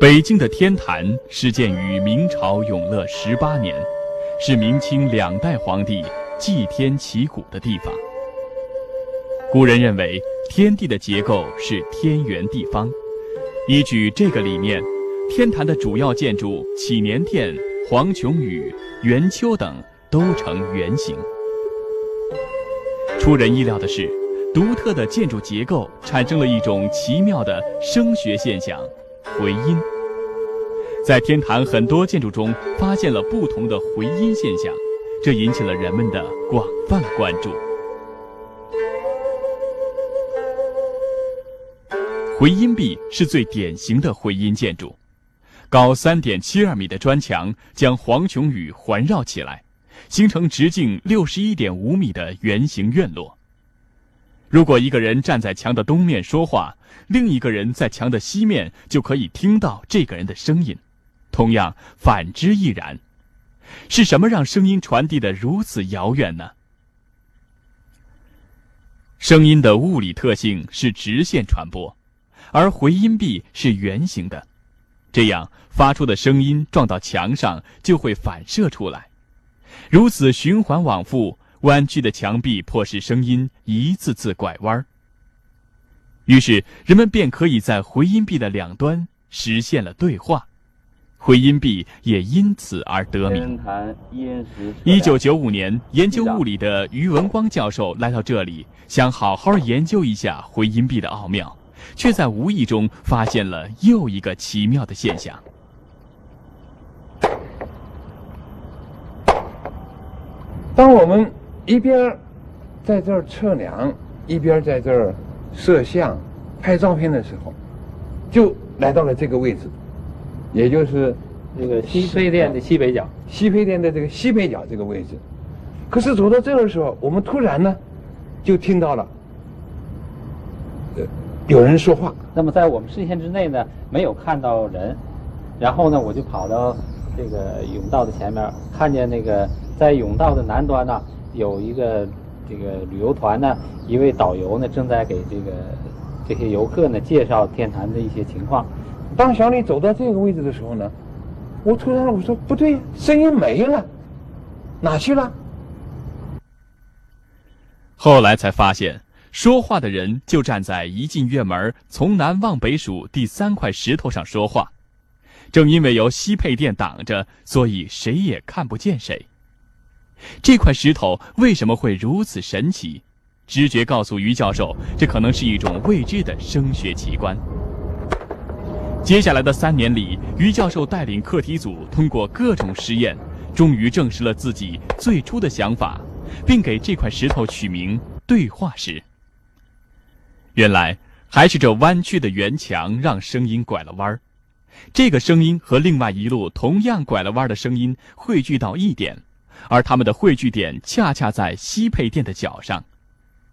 北京的天坛始建于明朝永乐十八年，是明清两代皇帝祭天祈谷的地方。古人认为天地的结构是天圆地方，依据这个理念，天坛的主要建筑祈年殿、黄琼宇、元丘等都呈圆形。出人意料的是，独特的建筑结构产生了一种奇妙的声学现象——回音。在天坛很多建筑中发现了不同的回音现象，这引起了人们的广泛关注。回音壁是最典型的回音建筑，高三点七二米的砖墙将黄琼宇环绕起来，形成直径六十一点五米的圆形院落。如果一个人站在墙的东面说话，另一个人在墙的西面就可以听到这个人的声音，同样反之亦然。是什么让声音传递的如此遥远呢？声音的物理特性是直线传播。而回音壁是圆形的，这样发出的声音撞到墙上就会反射出来，如此循环往复，弯曲的墙壁迫使声音一次次拐弯。于是人们便可以在回音壁的两端实现了对话，回音壁也因此而得名。一九九五年，研究物理的于文光教授来到这里，想好好研究一下回音壁的奥妙。却在无意中发现了又一个奇妙的现象。当我们一边在这儿测量，一边在这儿摄像、拍照片的时候，就来到了这个位置，也就是这个西配殿的西北角。西配殿的这个西北角这个位置。可是走到这儿的时候，我们突然呢，就听到了。有人说话，那么在我们视线之内呢，没有看到人，然后呢，我就跑到这个甬道的前面，看见那个在甬道的南端呢，有一个这个旅游团呢，一位导游呢，正在给这个这些游客呢介绍天坛的一些情况。当小李走到这个位置的时候呢，我突然我说不对，声音没了，哪去了？后来才发现。说话的人就站在一进院门从南往北数第三块石头上说话，正因为由西配殿挡着，所以谁也看不见谁。这块石头为什么会如此神奇？直觉告诉于教授，这可能是一种未知的声学奇观。接下来的三年里，于教授带领课题组通过各种实验，终于证实了自己最初的想法，并给这块石头取名“对话石”。原来还是这弯曲的圆墙让声音拐了弯儿，这个声音和另外一路同样拐了弯的声音汇聚到一点，而它们的汇聚点恰恰在西配殿的角上，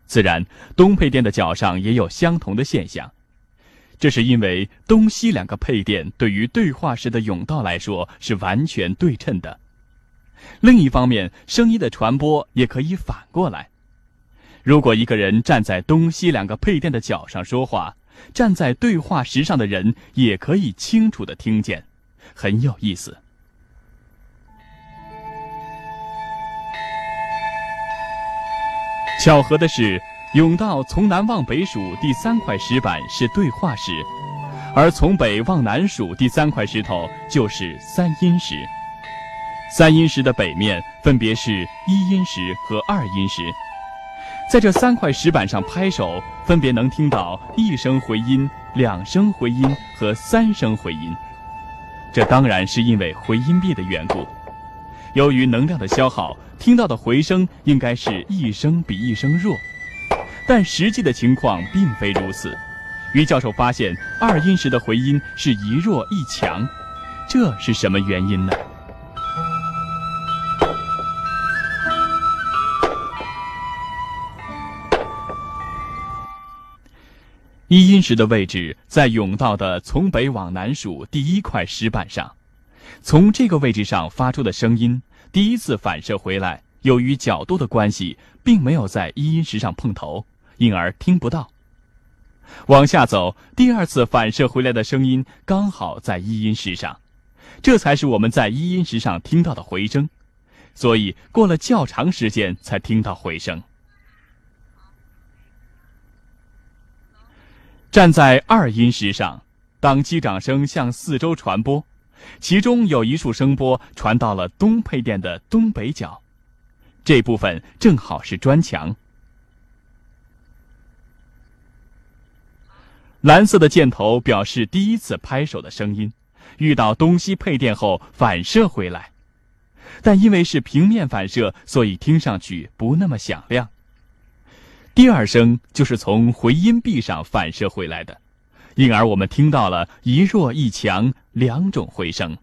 自然东配殿的角上也有相同的现象。这是因为东西两个配殿对于对话时的甬道来说是完全对称的。另一方面，声音的传播也可以反过来。如果一个人站在东西两个配电的角上说话，站在对话石上的人也可以清楚的听见，很有意思。巧合的是，甬道从南往北数第三块石板是对话石，而从北往南数第三块石头就是三阴石。三阴石的北面分别是一阴石和二阴石。在这三块石板上拍手，分别能听到一声回音、两声回音和三声回音。这当然是因为回音壁的缘故。由于能量的消耗，听到的回声应该是一声比一声弱。但实际的情况并非如此。于教授发现，二音时的回音是一弱一强，这是什么原因呢？一音石的位置在甬道的从北往南数第一块石板上，从这个位置上发出的声音，第一次反射回来，由于角度的关系，并没有在一音石上碰头，因而听不到。往下走，第二次反射回来的声音刚好在一音石上，这才是我们在一音石上听到的回声。所以过了较长时间才听到回声。站在二音石上，当击掌声向四周传播，其中有一束声波传到了东配电的东北角，这部分正好是砖墙。蓝色的箭头表示第一次拍手的声音，遇到东西配电后反射回来，但因为是平面反射，所以听上去不那么响亮。第二声就是从回音壁上反射回来的，因而我们听到了一弱一强两种回声。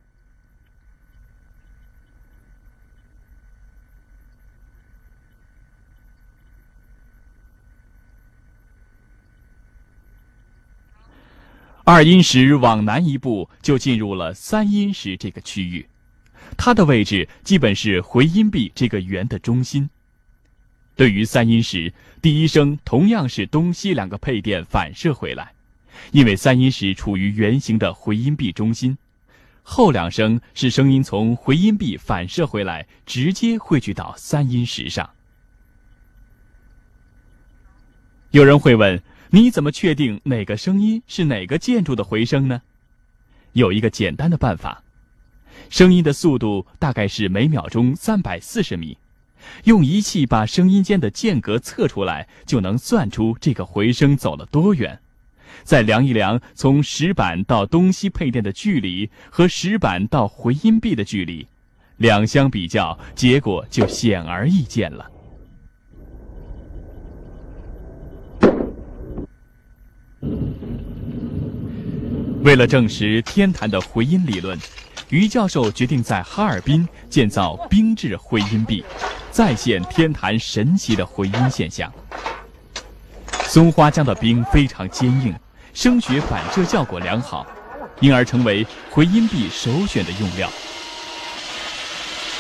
二音石往南一步就进入了三音石这个区域，它的位置基本是回音壁这个圆的中心。对于三音石，第一声同样是东西两个配电反射回来，因为三音石处于圆形的回音壁中心。后两声是声音从回音壁反射回来，直接汇聚到三音石上。有人会问：你怎么确定哪个声音是哪个建筑的回声呢？有一个简单的办法，声音的速度大概是每秒钟三百四十米。用仪器把声音间的间隔测出来，就能算出这个回声走了多远。再量一量从石板到东西配电的距离和石板到回音壁的距离，两相比较，结果就显而易见了。为了证实天坛的回音理论，于教授决定在哈尔滨建造冰质回音壁。再现天坛神奇的回音现象。松花江的冰非常坚硬，声学反射效果良好，因而成为回音壁首选的用料。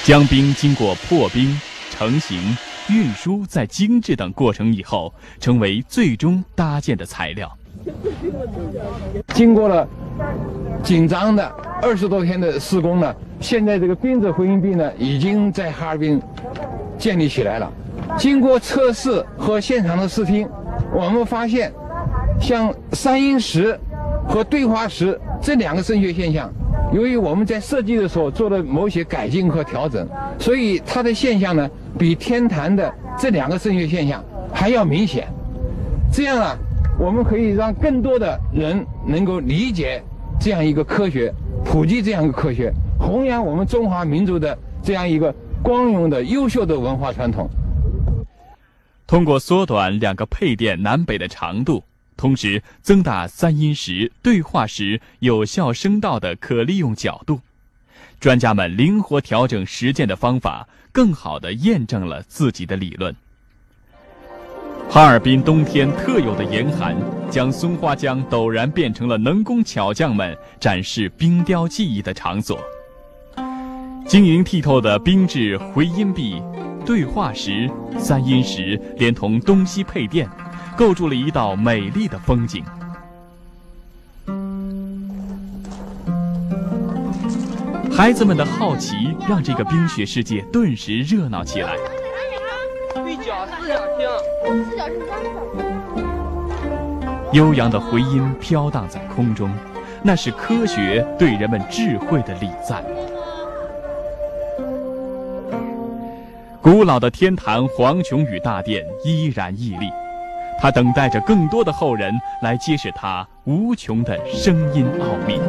江冰经过破冰、成型、运输再精制等过程以后，成为最终搭建的材料。经过了紧张的二十多天的施工呢，现在这个冰质回音壁呢，已经在哈尔滨。建立起来了。经过测试和现场的试听，我们发现，像三阴石和对话石这两个声学现象，由于我们在设计的时候做了某些改进和调整，所以它的现象呢，比天坛的这两个声学现象还要明显。这样啊，我们可以让更多的人能够理解这样一个科学，普及这样一个科学，弘扬我们中华民族的这样一个。光荣的、优秀的文化传统。通过缩短两个配电南北的长度，同时增大三音时对话时有效声道的可利用角度，专家们灵活调整实践的方法，更好地验证了自己的理论。哈尔滨冬天特有的严寒，将松花江陡然变成了能工巧匠们展示冰雕技艺的场所。晶莹剔透的冰质回音壁、对话石、三音石，连同东西配电，构筑了一道美丽的风景。孩子们的好奇让这个冰雪世界顿时热闹起来。对角四角星，四角是三角。悠扬的回音飘荡在空中，那是科学对人们智慧的礼赞。古老的天坛黄琼宇大殿依然屹立，它等待着更多的后人来揭示它无穷的声音奥秘。